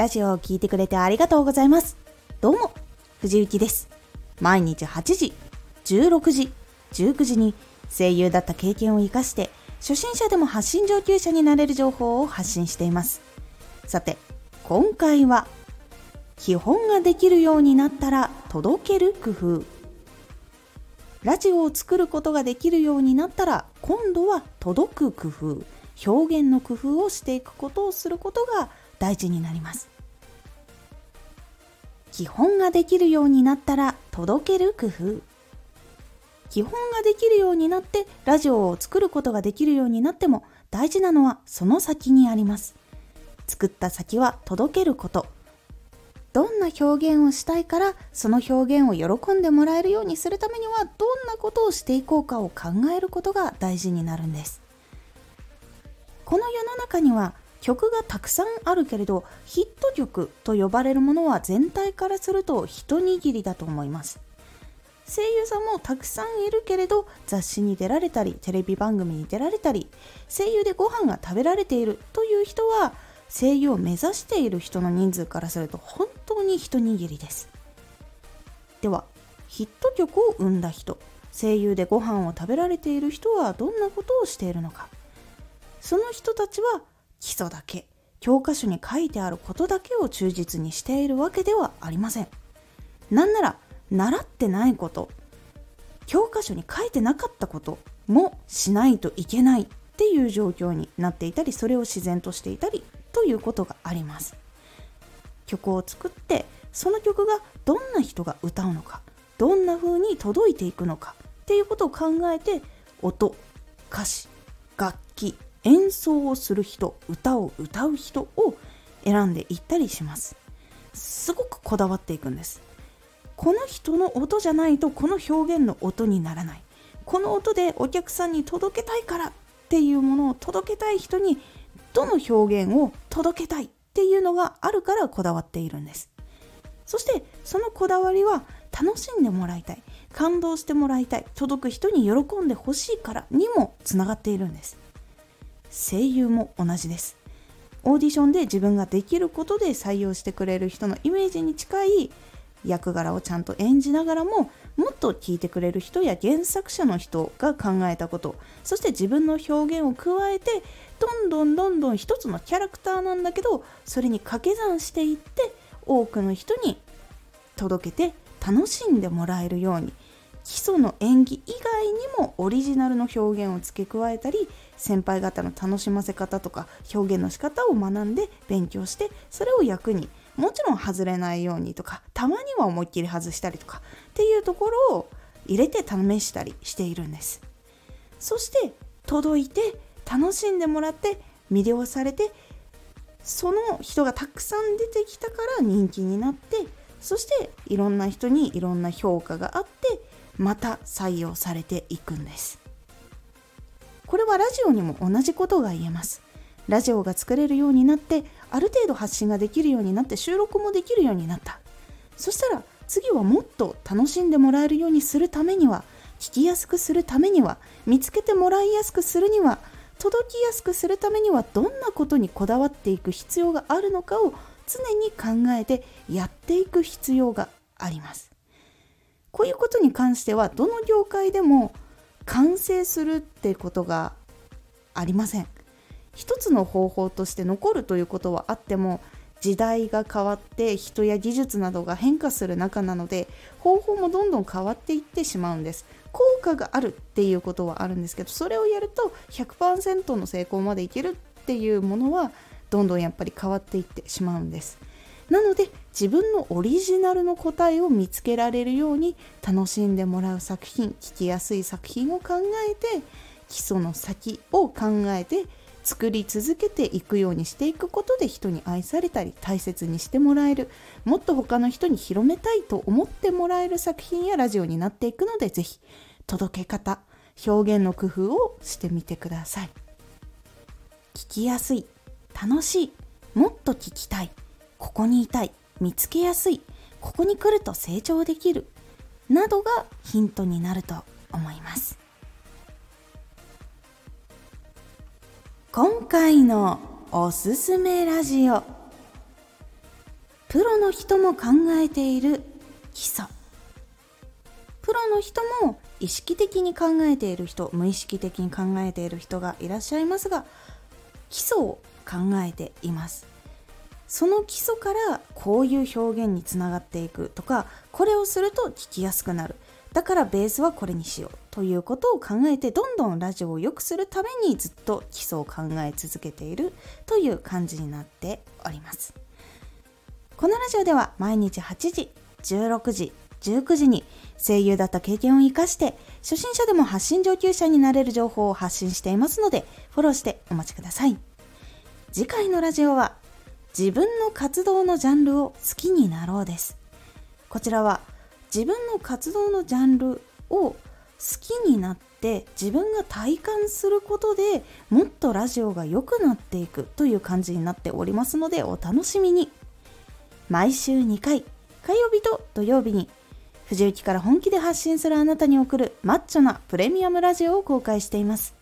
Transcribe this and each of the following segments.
ラジオを聴いてくれてありがとうございます。どうも、藤幸です。毎日8時、16時、19時に声優だった経験を活かして、初心者でも発信上級者になれる情報を発信しています。さて、今回は、基本ができるようになったら届ける工夫。ラジオを作ることができるようになったら、今度は届く工夫、表現の工夫をしていくことをすることが大事になります。基本ができるようになったら届ける工夫。基本ができるようになってラジオを作ることができるようになっても大事なのはその先にあります。作った先は届けること。どんな表現をしたいからその表現を喜んでもらえるようにするためにはどんなことをしていこうかを考えることが大事になるんです。この世の中には曲がたくさんあるけれどヒット曲と呼ばれるものは全体からすると一握りだと思います。声優さんもたくさんいるけれど雑誌に出られたりテレビ番組に出られたり声優でご飯が食べられているという人は声優を目指している人の人数からすると本当に一握りです。ではヒット曲を生んだ人声優でご飯を食べられている人はどんなことをしているのか。その人たちは基礎だけ教科書に書いてあることだけを忠実にしているわけではありません。なんなら習ってないこと教科書に書いてなかったこともしないといけないっていう状況になっていたりそれを自然としていたりということがあります。曲を作ってその曲がどんな人が歌うのかどんな風に届いていくのかっていうことを考えて音歌詞楽器演奏をする人歌を歌う人を選んでいったりします。すごくこだわっていくんです。この人の音じゃないとこの表現の音にならない。この音でお客さんに届けたいからっていうものを届けたい人にどの表現を届けたいっていうのがあるからこだわっているんです。そしてそのこだわりは楽しんでもらいたい感動してもらいたい届く人に喜んでほしいからにもつながっているんです。声優も同じです。オーディションで自分ができることで採用してくれる人のイメージに近い役柄をちゃんと演じながらももっと聞いてくれる人や原作者の人が考えたことそして自分の表現を加えてどんどんどんどん一つのキャラクターなんだけどそれに掛け算していって多くの人に届けて楽しんでもらえるように基礎の演技以外にもオリジナルの表現を付け加えたり先輩方の楽しませ方とか表現の仕方を学んで勉強してそれを役にもちろん外れないようにとかたまには思いっきり外したりとかっていうところを入れて試したりしているんです。そして届いて楽しんでもらって魅了されてその人がたくさん出てきたから人気になってそしていろんな人にいろんな評価があってまた採用されていくんです。これはラジオにも同じことが言えます。ラジオが作れるようになってある程度発信ができるようになって収録もできるようになった。そしたら次はもっと楽しんでもらえるようにするためには聞きやすくするためには見つけてもらいやすくするには届きやすくするためにはどんなことにこだわっていく必要があるのかを常に考えてやっていく必要があります。こういうことに関してはどの業界でも完成するってことがありません。一つの方法として残るということはあっても時代が変わって人や技術などが変化する中なので方法もどんどん変わっていってしまうんです。効果があるっていうことはあるんですけどそれをやると100%の成功までいけるっていうものはどんどんやっぱり変わっていってしまうんです。なので自分のオリジナルの答えを見つけられるように楽しんでもらう作品聞きやすい作品を考えて基礎の先を考えて作り続けていくようにしていくことで人に愛されたり大切にしてもらえる。もっと他の人に広めたいと思ってもらえる作品やラジオになっていくので是非届け方表現の工夫をしてみてください。聞きやすい楽しいもっと聞きたい。ここにいたい見つけやすいここに来ると成長できるなどがヒントになると思います。今回のおすすめラジオ。プロの人も考えている基礎。プロの人も意識的に考えている人無意識的に考えている人がいらっしゃいますが基礎を考えています。その基礎からこういう表現につながっていくとかこれをすると聞きやすくなる。だからベースはこれにしようということを考えてどんどんラジオを良くするためにずっと基礎を考え続けているという感じになっております。このラジオでは毎日8時16時19時に声優だった経験を生かして初心者でも発信上級者になれる情報を発信していますのでフォローしてお待ちください。次回のラジオは自分の活動のジャンルを好きになろうです。こちらは自分の活動のジャンルを好きになって自分が体感することでもっとラジオが良くなっていくという感じになっておりますのでお楽しみに。毎週2回火曜日と土曜日に藤雪から本気で発信するあなたに送るマッチョなプレミアムラジオを公開しています。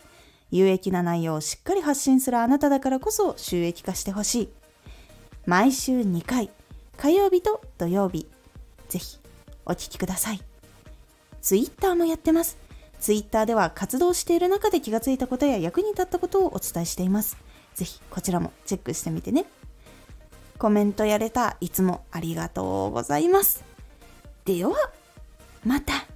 有益な内容をしっかり発信するあなただからこそ収益化してほしい。毎週2回火曜日と土曜日。ぜひお聴きください。Twitter もやってます。Twitter では活動している中で気がついたことや役に立ったことをお伝えしています。ぜひこちらもチェックしてみてね。コメントやれたいつもありがとうございます。ではまた。